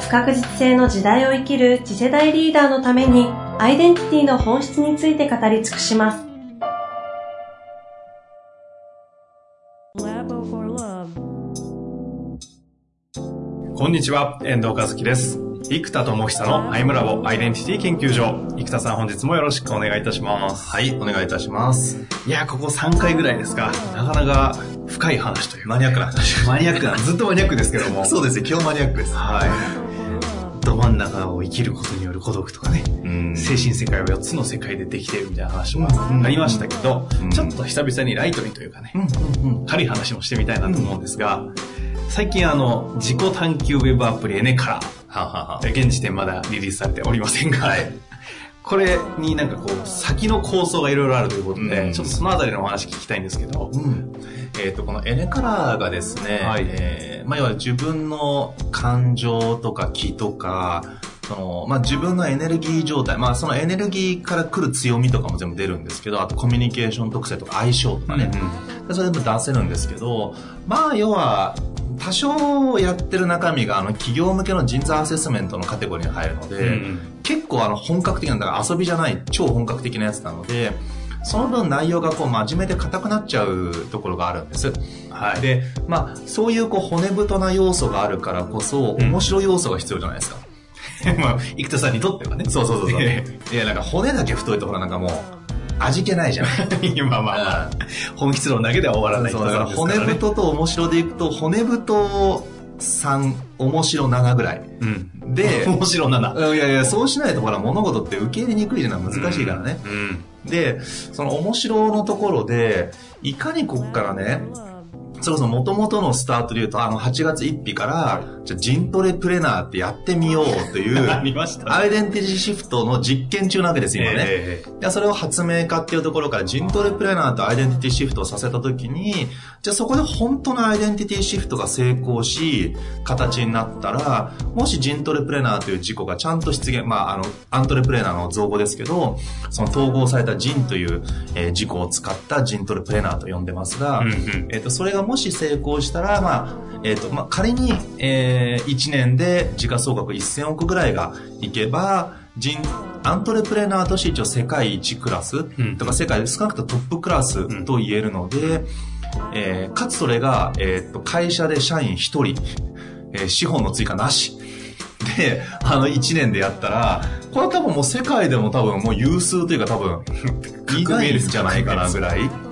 不確実性の時代を生きる次世代リーダーのためにアイデンティティの本質について語り尽くします。こんにちは、遠藤和樹です。生田智久のアイムラボアイデンティティ研究所。生田さん本日もよろしくお願いいたします。はい、お願いいたします。いや、ここ3回ぐらいですか。なかなか深い話という。マニアックな話。マニアックな、ずっとマニアックですけども。そうですね、今日マニアックです。はい。ど真ん中を生きることによる孤独とかね、うん、精神世界は4つの世界でできているみたいな話もありましたけど、うん、ちょっと久々にライトにというかね、うん、軽い話もしてみたいなと思うんですが、最近あの、自己探求ウェブアプリエネカラー、現時点まだリリースされておりませんが、はい、これになんかこう、先の構想がいろいろあるということで、ちょっとそのあたりのお話聞きたいんですけど、えっ、と、このエネカラーがですね、はい、えー、まあ、要は自分の感情とか気とか、その、まあ、自分のエネルギー状態、まあ、そのエネルギーから来る強みとかも全部出るんですけど、あとコミュニケーション特性とか相性とかね、うんうん、それ全部出せるんですけど、まあ、要は、多少やってる中身があの企業向けの人材アセスメントのカテゴリーに入るので、うん、結構あの本格的な、だから遊びじゃない超本格的なやつなので、その分内容がこう真面目で硬くなっちゃうところがあるんです。はい。で、まあ、そういうこう骨太な要素があるからこそ、面白い要素が必要じゃないですか。まあ、生田さんにとってはね。そうそうそうそう。いや、なんか骨だけ太いとほらなんかもう、味気ないじゃない。まあまあまあ、本質論だけでは終わらないそうだから骨太と面白でいくと、骨太3、面白7ぐらい。うん。で、面白7。いやいや、そうしないとほら物事って受け入れにくいじゃない難しいからね。うん、うんで、その面白のところで、いかにこっからね、そもそも元々のスタートで言うと、あの、8月1日から、じゃジントレプレナーってやってみようという、ありました、アイデンティティシフトの実験中なわけですよ、今ね。えー、それを発明家っていうところから、ジントレプレナーとアイデンティティシフトをさせたときに、じゃあそこで本当のアイデンティティシフトが成功し、形になったら、もしジントレプレナーという事故がちゃんと出現、まあ、あの、アントレプレナーの造語ですけど、その統合されたジンという、えー、事故を使ったジントレプレナーと呼んでますが、うんうん、えっ、と、それがもし成功したら、まあ、えっ、ー、と、まあ、仮に、えー、1年で時価総額1000億ぐらいがいけば、人、アントレプレナーとして一応世界一クラス、うん、とか世界少なくともトップクラスと言えるので、うん、えー、かつそれが、えっ、ー、と、会社で社員1人、えー、資本の追加なし。で、あの、1年でやったら、これは多分もう世界でも多分もう有数というか多分、いないんじゃないかなぐらい。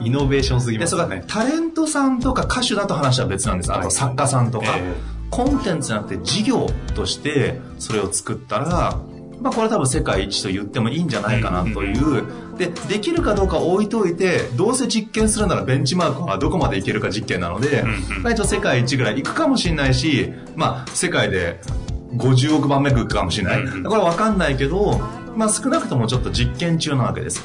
イノベーションすぎますね。タレントさんとか歌手だと話は別なんです。あと作家さんとか。コンテンツじゃなくて事業としてそれを作ったら、まあこれ多分世界一と言ってもいいんじゃないかなという。で、できるかどうか置いといて、どうせ実験するならベンチマークはどこまでいけるか実験なので、まあ一応世界一ぐらい行くかもしれないし、まあ世界で50億番目行くかもしれない。これはわかんないけど、まあ少なくともちょっと実験中なわけです。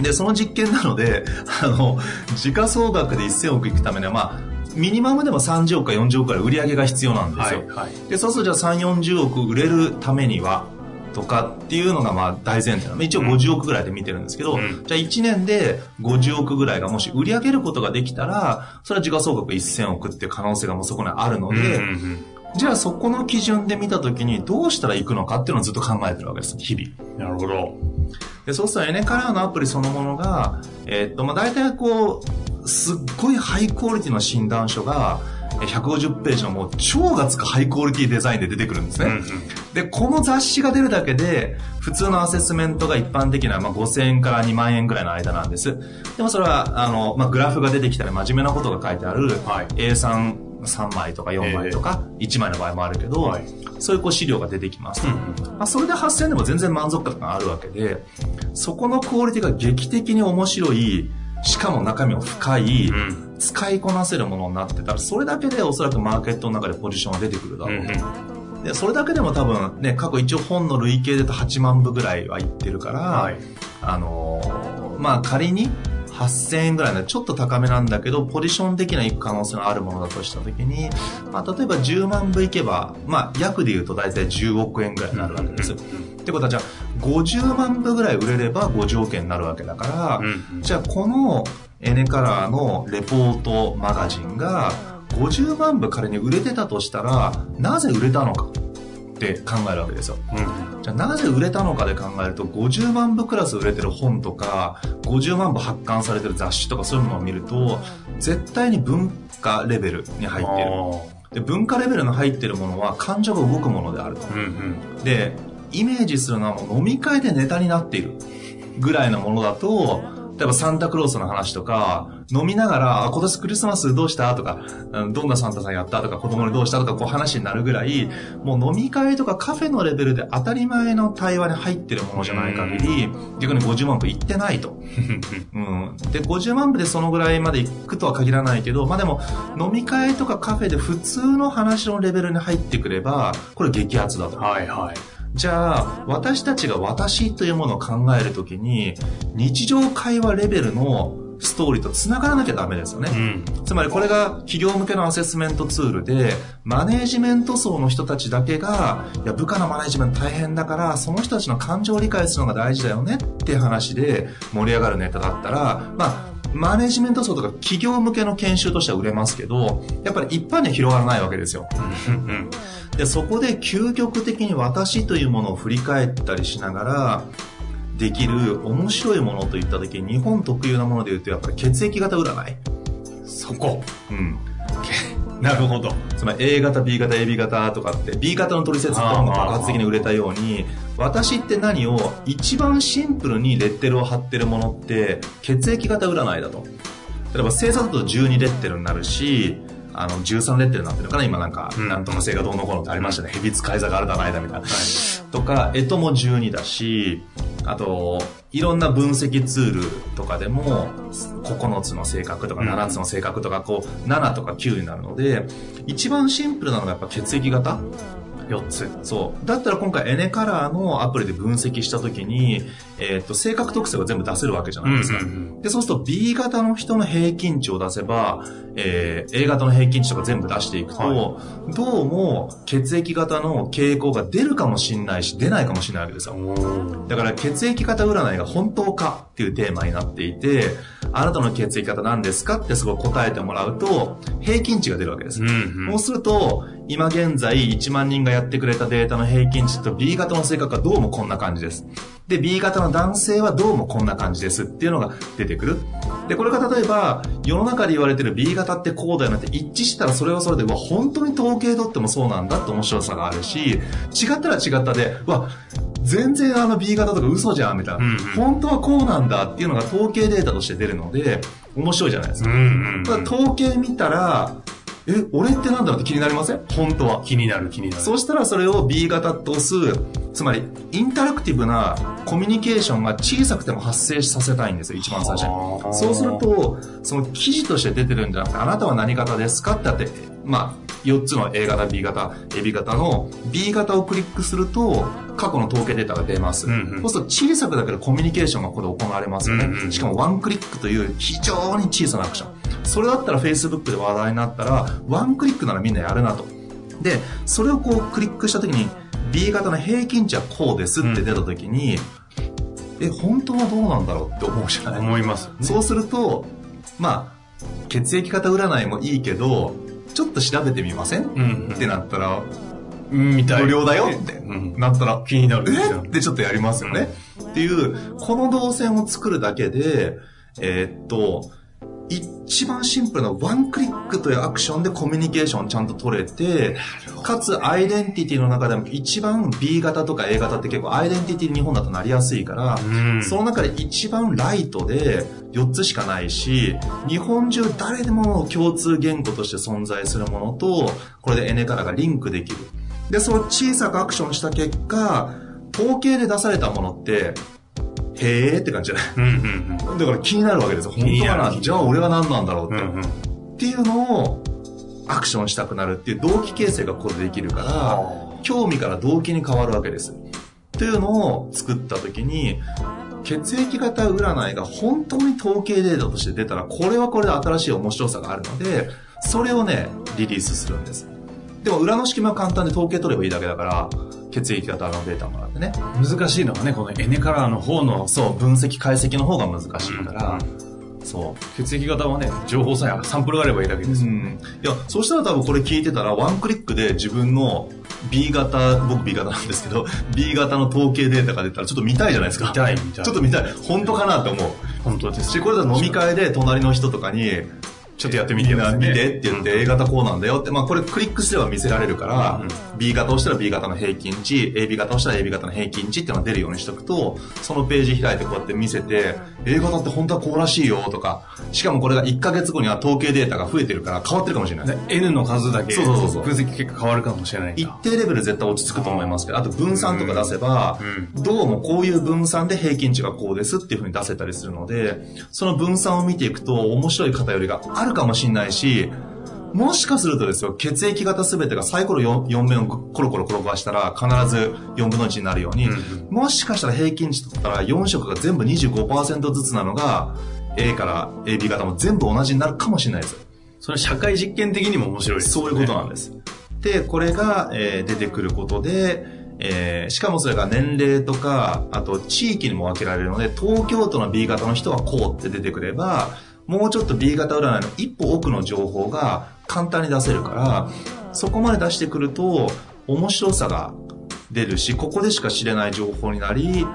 で、その実験なので、あの、時価総額で1000億いくためには、まあ、ミニマムでも30億か40億くらい売り上げが必要なんですよ。はいはい、で、そうするとじゃあ3、40億売れるためには、とかっていうのがまあ大前提なの。一応50億ぐらいで見てるんですけど、うん、じゃあ1年で50億ぐらいがもし売り上げることができたら、それは時価総額1000億っていう可能性がもうそこにあるので、うんうんうんじゃあそこの基準で見たときにどうしたら行くのかっていうのをずっと考えてるわけです、日々。なるほど。で、そうするとエネカラーのアプリそのものが、えー、っと、まあ、大体こう、すっごいハイクオリティの診断書が、150ページのもう超がつくハイクオリティデザインで出てくるんですね。うんうん、で、この雑誌が出るだけで、普通のアセスメントが一般的な、まあ、5000円から2万円ぐらいの間なんです。でもそれは、あの、まあ、グラフが出てきたり真面目なことが書いてある、はい、A3 3枚とか4枚とか、1枚の場合もあるけど、はい、そういうこう資料が出てきます。うん、まあ、それで8000円でも全然満足感があるわけで、そこのクオリティが劇的に面白い、しかも中身も深い、うん、使いこなせるものになってたら、それだけでおそらくマーケットの中でポジションは出てくるだろう。と。うん。で、それだけでも多分ね、過去一応本の累計でと8万部ぐらいはいってるから、はい、あのー、まあ仮に8000円ぐらいでちょっと高めなんだけど、ポジション的な行く可能性があるものだとしたときに、まあ例えば10万部いけば、まあ約で言うと大体10億円ぐらいになるわけです。ってことはじゃあ50万部ぐらい売れれば5条件になるわけだから、じゃあこのエネカラーのレポートマガジンが50万部仮に売れてたとしたら、なぜ売れたのかって考えるわけですよ。うん、じゃあなぜ売れたのかで考えると、50万部クラス売れてる本とか、50万部発刊されてる雑誌とかそういうものを見ると、絶対に文化レベルに入ってる。で文化レベルの入ってるものは感情が動くものであると。うんうん、で、イメージするのはもう飲み会でネタになっているぐらいのものだと、例えばサンタクロースの話とか、飲みながら、今年クリスマスどうしたとか、どんなサンタさんやったとか、子供にどうしたとか、こう話になるぐらい、もう飲み会とかカフェのレベルで当たり前の対話に入ってるものじゃない限り、逆に50万部いってないと。うん。で、50万部でそのぐらいまでいくとは限らないけど、まあでも、飲み会とかカフェで普通の話のレベルに入ってくれば、これ激アツだと。はいはい。じゃあ、私たちが私というものを考えるときに、日常会話レベルのストーリーと繋がらなきゃダメですよね。うん、つまりこれが企業向けのアセスメントツールで、マネージメント層の人たちだけが、いや、部下のマネージメント大変だから、その人たちの感情を理解するのが大事だよねって話で盛り上がるネタだったら、まあ、マネジメント層とか企業向けの研修としては売れますけど、やっぱり一般には広がらないわけですよ。で、そこで究極的に私というものを振り返ったりしながら、できる面白いものといった時に日本特有なもので言うとやっぱり血液型占い。そこ。うん。なるほど。つまり A 型、B 型、AB 型とかって B 型の取説が爆発的に売れたように私って何を一番シンプルにレッテルを貼ってるものって血液型占いだと。例えば星座だと12レッテルになるしあの、13レッテルになってるのかな今なんか、なんとか性がどうのこうのってありましたね。蛇使い座があるだないだみたいな。とか、えとも12だし、あと、いろんな分析ツールとかでも、9つの性格とか7つの性格とか、こう、7とか9になるので、一番シンプルなのがやっぱ血液型4つ。そう。だったら今回エネカラーのアプリで分析したときに、えっ、ー、と、性格特性が全部出せるわけじゃないですか。うんうんうん、で、そうすると B 型の人の平均値を出せば、えー、A 型の平均値とか全部出していくと、はい、どうも血液型の傾向が出るかもしんないし、出ないかもしれないわけですよ。だから血液型占いが本当かっていうテーマになっていて、あなたの血液型何ですかってすごい答えてもらうと、平均値が出るわけです。うんうん、そうすると、今現在1万人がやってくれたデータの平均値と B 型の性格はどうもこんな感じです。で、B 型の男性はどうもこんな感じですっていうのが出てくる。で、これが例えば、世の中で言われてる B 型ってこうだよなって一致したらそれはそれで、わ、本当に統計取ってもそうなんだって面白さがあるし、違ったら違ったで、わ、全然あの B 型とか嘘じゃんみたいな、うんうん、本当はこうなんだっていうのが統計データとして出るので、面白いじゃないですか。うんうんうん、統計見たら、え、俺ってなんだろうって気になりません？本当は。気になる気になる。そしたらそれを B 型と押す、つまり、インタラクティブなコミュニケーションが小さくても発生させたいんですよ、一番最初に。そうすると、その記事として出てるんじゃなくて、あなたは何型ですか？ってあって、まあ、4つの A 型、B 型、AB 型の B 型をクリックすると、過去の統計データが出ます。うんうん、そうすると小さくだけどコミュニケーションがここで行われますよね。うんうん、しかもワンクリックという非常に小さなアクション。それだったら Facebook で話題になったら、ワンクリックならみんなやるなと。で、それをこうクリックした時に、B 型の平均値はこうですって出た時に、うん、え、本当はどうなんだろうって思うじゃない？思います、ね、そうすると、まあ、血液型占いもいいけど、ちょっと調べてみません、うん、ってなったら、みたい。無料だよって、なったら、気になるえ？ってちょっとやりますよね。っていう、この動線を作るだけで、えー、っと、一番シンプルなワンクリックというアクションでコミュニケーションちゃんと取れて、かつアイデンティティの中でも一番 B 型とか A 型って結構アイデンティティ日本だとなりやすいから、その中で一番ライトで4つしかないし、日本中誰でも共通言語として存在するものと、これでエネカラがリンクできる。で、その小さくアクションした結果、統計で出されたものって、へーって感じじゃない、うんうんうん、だから気になるわけですよ。本当かな？じゃあ俺は何なんだろうって。うんうん、っていうのをアクションしたくなるっていう動機形成がここでできるから、興味から動機に変わるわけです。というのを作った時に、血液型占いが本当に統計データとして出たら、これはこれで新しい面白さがあるので、それをね、リリースするんです。でも裏の式も簡単で統計取ればいいだけだから、血液型のデータもらってね。難しいのはね、このエネカラーの方の、そう、分析解析の方が難しいから、うんそう。血液型はね、情報さえサンプルがあればいいだけです。うん。いや、そうしたら多分これ聞いてたら、ワンクリックで自分の B 型、僕 B 型なんですけど、B 型の統計データが出たらちょっと見たいじゃないですか。見たい、見たい。ちょっと見たい。本当かなって思う。本当ですし、これだ飲み会で隣の人とかに、ちょっとやってみて、ね、見てって言って、A 型こうなんだよって、まあこれクリックすれば見せられるから、うん、B 型をしたら B 型の平均値、AB 型をしたら AB 型の平均値っていうのが出るようにしとくと、そのページ開いてこうやって見せて、A 型って本当はこうらしいよとか、しかもこれが1ヶ月後には統計データが増えてるから変わってるかもしれない。N の数だけ、そうそうそう分析結果変わるかもしれない。一定レベル絶対落ち着くと思いますけど、あと分散とか出せば、どうもこういう分散で平均値がこうですっていうふうに出せたりするので、その分散を見ていくと面白い偏りがあるかもしれないし、し、もしかするとですよ、血液型すべてがサイコロ 4, 4面をコロコロ転がしたら必ず4分の1になるように、うんもしかしたら平均値取ったら4色が全部25%ずつなのが A から AB 型も全部同じになるかもしれないです。それ社会実験的にも面白いです、ね、そういうことなんです。で、これが、えー、出てくることで、えー、しかもそれが年齢とか、あと地域にも分けられるので、東京都の B 型の人はこうって出てくれば、もうちょっと B 型占いの一歩奥の情報が簡単に出せるから、そこまで出してくると面白さが出るし、ここでしか知れない情報になり、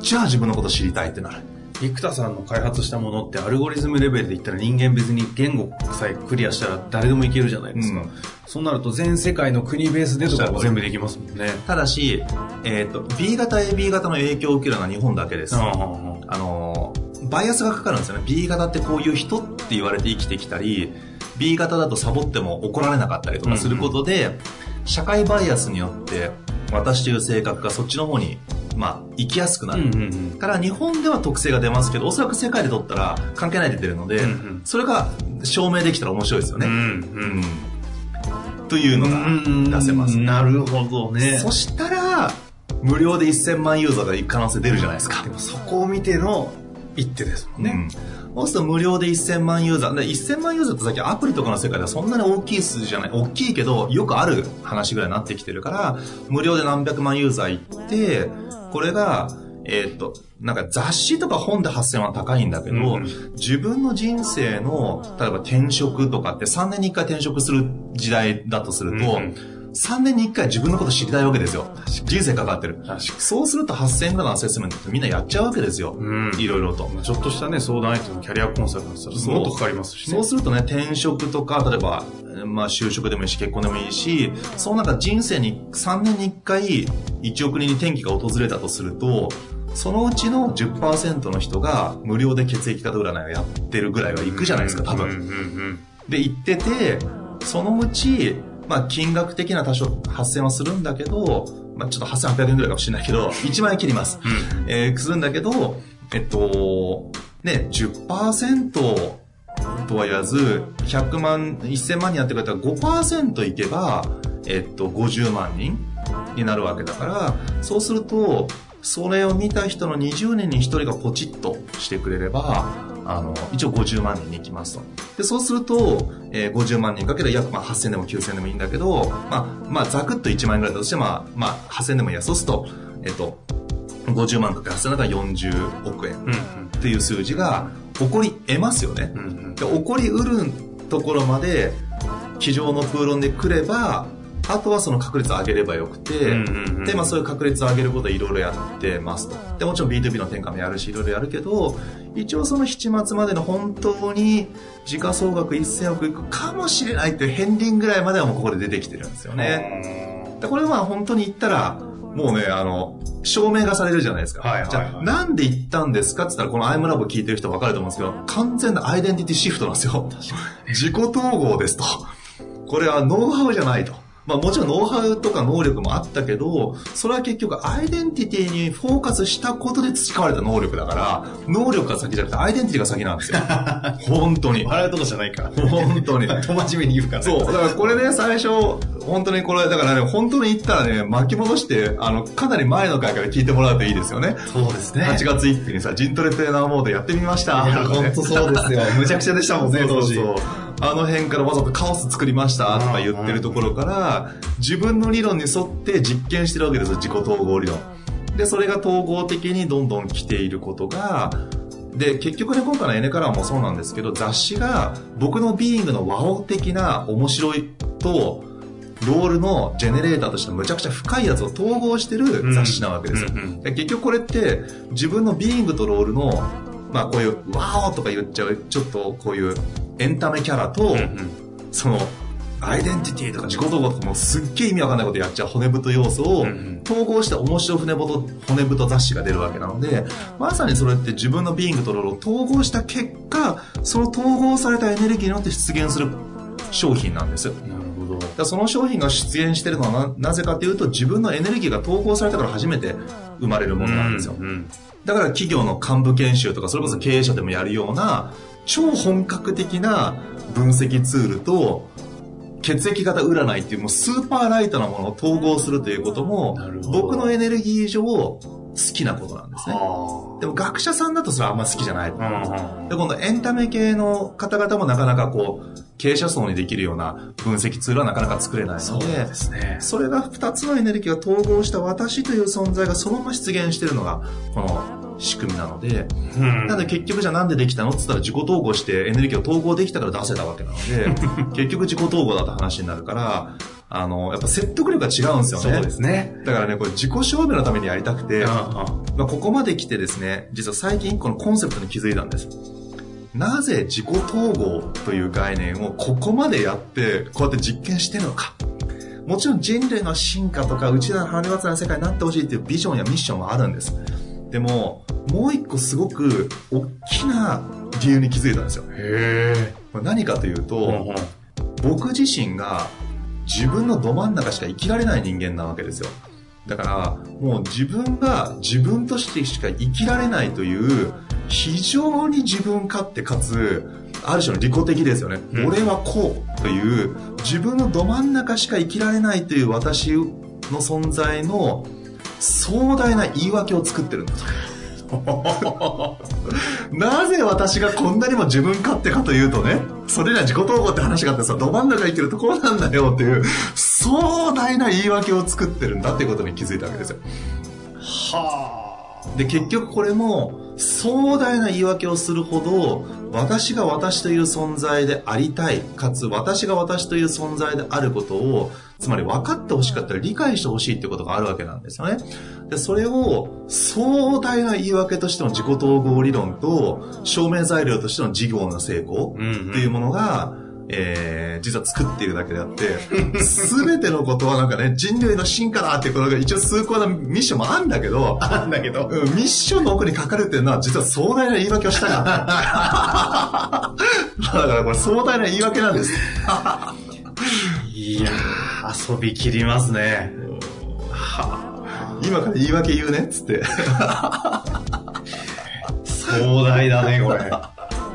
じゃあ自分のこと知りたいってなる。生田さんの開発したものってアルゴリズムレベルで言ったら人間別に言語さえクリアしたら誰でもいけるじゃないですか。うん、そうなると全世界の国ベースでとかも全部できますもんね。ただし、えっ、ー、と、B 型 AB 型の影響を受けるのは日本だけです。あのバイアスがかかるんですよね。B 型ってこういう人って言われて生きてきたり、B 型だとサボっても怒られなかったりとかすることで、うんうん、社会バイアスによって私という性格がそっちの方にまあ、生きやすくなる、うんうんうん、から日本では特性が出ますけどおそらく世界で取ったら関係ないで出るので、うんうん、それが証明できたら面白いですよね、うんうん、というのが出せます、なるほどね。そしたら無料で1000万ユーザーが行く可能性出るじゃないですか。でもそこを見ての一手ですもんね。そうすると無料で1000万ユーザー。で1000万ユーザーってさっきアプリとかの世界ではそんなに大きい数字じゃない。大きいけど、よくある話ぐらいになってきてるから、無料で何百万ユーザー行って、これが、えー、っと、なんか雑誌とか本で8000は高いんだけど、うん、自分の人生の、例えば転職とかって3年に1回転職する時代だとすると、うん3年に1回自分のこと知りたいわけですよ。人生かかってる。そうすると8000円ぐらいのアセスメントってみんなやっちゃうわけですよ。うん。いろいろと。ちょっとしたね、相談相手のキャリアコンサルタントもっとかかりますしね。そうするとね、転職とか、例えば、まあ就職でもいいし、結婚でもいいし、その中人生に3年に1回1億人に転機が訪れたとすると、そのうちの10%の人が無料で血液型占いをやってるぐらいは行くじゃないですか、多分。で、行ってて、そのうちまあ、金額的な多少発生はするんだけど、まあ、ちょっと8800円ぐらいかもしれないけど、1万円切ります。うん、えー、するんだけど、えっと、ね、10%とは言わず、100万、1000万人やってくれたら5%いけば、えっと、50万人になるわけだから、そうすると、それを見た人の20年に1人がポチッとしてくれれば、あの、一応50万人に行きますと。で、そうすると、えー、50万人かける約まあ8000でも9000でもいいんだけど、まあ、まあ、ざくっと1万円ぐらいだとして、まあ、まあ、8000でもいいや、そうすると、えっと、50万かける8000だったら40億円っていう数字が起こり得ますよね。で起こりうるところまで、机上の空論で来れば、あとはその確率を上げればよくて、で、まあそういう確率を上げることいろいろやってますと。で、もちろん B2B の転換もやるし、いろいろやるけど、一応その7末までの本当に時価総額1000億いくかもしれないっていう片鱗ぐらいまではもうここで出てきてるんですよね。で、これは本当に言ったら、もうね、あの、証明がされるじゃないですか。はいはいはい、じゃあ、なんで言ったんですかって言ったら、このアイムラボ聞いてる人分かると思うんですけど、完全なアイデンティティシフトなんですよ。自己統合ですと。これはノウハウじゃないと。まあもちろんノウハウとか能力もあったけど、それは結局アイデンティティにフォーカスしたことで培われた能力だから、能力が先じゃなくてアイデンティティが先なんですよ。本当に。笑うとこじゃないから。本当に。と真面目に言うから、ね。そう。だからこれね、最初、本当にこれ、だからね、本当に言ったらね、巻き戻して、あの、かなり前の回から聞いてもらうといいですよね。そうですね。8月1日にさ、ジントレトレーナーモードやってみました。いや、本当そうですよ。むちゃくちゃでしたもんね、当時。そうそうあの辺からわざとカオス作りましたとか言ってるところから、自分の理論に沿って実験してるわけですよ、自己統合理論。で、それが統合的にどんどん来ていることが、で、結局ね、今回のエネカラーもそうなんですけど、雑誌が僕のビーイングの和音的な面白いと、ロールのジェネレーターとしてむちゃくちゃ深いやつを統合してる雑誌なわけですよ。結局これって自分のビーイングとロールのまあこういう、ワオとか言っちゃう、ちょっとこういうエンタメキャラと、その、アイデンティティとか自己統合とかもすっげえ意味わかんないことやっちゃう骨太要素を統合して面白骨太骨太雑誌が出るわけなのでまさにそれって自分のビーイングとロールを統合した結果その統合されたエネルギーによって出現する商品なんですよ。なるほど。だその商品が出現してるのはなぜかというと自分のエネルギーが統合されたから初めて生まれるものなんですよ。うんうんだから企業の幹部研修とか、それこそ経営者でもやるような、超本格的な分析ツールと、血液型占いっていうもうスーパーライトなものを統合するということも、僕のエネルギー上好きなことなんですね。でも学者さんだとそれはあんま好きじゃない。うんうん、で、今度エンタメ系の方々もなかなかこう、経営者層にできるような分析ツールはなかなか作れないので、ね、それが2つのエネルギーが統合した私という存在がそのまま出現しているのが、この仕組みなので、うん、なので結局じゃあなんでできたのって言ったら自己統合してエネルギーを統合できたから出せたわけなので、結局自己統合だって話になるから、あの、やっぱ説得力が違うんですよね。そうですね。だからね、これ自己証明のためにやりたくて、まあ、ここまで来てですね、実は最近このコンセプトに気づいたんです。なぜ自己統合という概念をここまでやって、こうやって実験してるのか。もちろん人類の進化とか、うちらの羽渡な世界になってほしいっていうビジョンやミッションはあるんです。でも、もう一個すごく大きな理由に気づいたんですよ。へ何かというと、僕自身が自分のど真ん中しか生きられない人間なわけですよ。だから、もう自分が自分としてしか生きられないという非常に自分勝手かつ、ある種の利己的ですよね。うん、俺はこうという、自分のど真ん中しか生きられないという私の存在の壮大な言い訳を作ってるんだと。なぜ私がこんなにも自分勝手かというとね、それら自己統合って話があってさ、ど真ん中生きるとこうなんだよっていう、壮大な言い訳を作ってるんだっていうことに気づいたわけですよ。はあ。で、結局これも、壮大な言い訳をするほど、私が私という存在でありたい、かつ私が私という存在であることを、つまり分かってほしかったら理解してほしいってことがあるわけなんですよね。で、それを壮大な言い訳としての自己統合理論と、証明材料としての事業の成功っていうものが、えー、実は作っているだけであって、すべてのことはなんかね、人類の進化だっていうことが一応崇高なミッションもあるんだけど、あんだけど、うん、ミッションの奥にかかるっていうのは実は壮大な言い訳をしたかった。だからこれ壮大な言い訳なんです。いやー、遊びきりますね。今から言い訳言うねっつって。壮大だね、これ。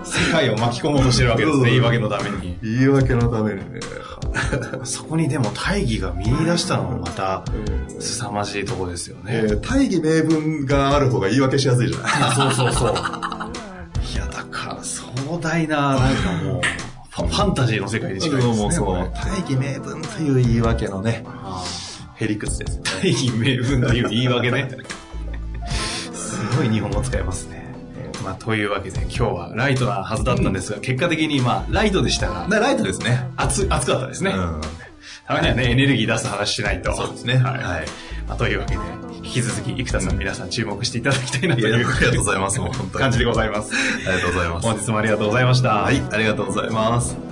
世界を巻き込もうとしてるわけですね、言い訳のために。言い訳のためにね。そこにでも大義が見出したのもまた、凄まじいとこですよね。えー、大義名分がある方が言い訳しやすいじゃないそうそうそう。いや、だから壮大な、なんかもう、ファンタジーの世界に近いですね。そう。大義名分という言い訳のね、へりくつです、ね。大義名分という言い訳ね。すごい日本語使えますね。まあ、というわけで今日はライトなはずだったんですが、うん、結果的にまあ、ライトでしたが。ライトですね。熱、熱かったですね。うん。たまにはね、エネルギー出す話しないと。そうですね。はい。というわけで、引き続き、生田さん皆さん注目していただきたいなという。ありがとうございます。感じでございます。ありがとうございます。本日もありがとうございました。はい、ありがとうございます。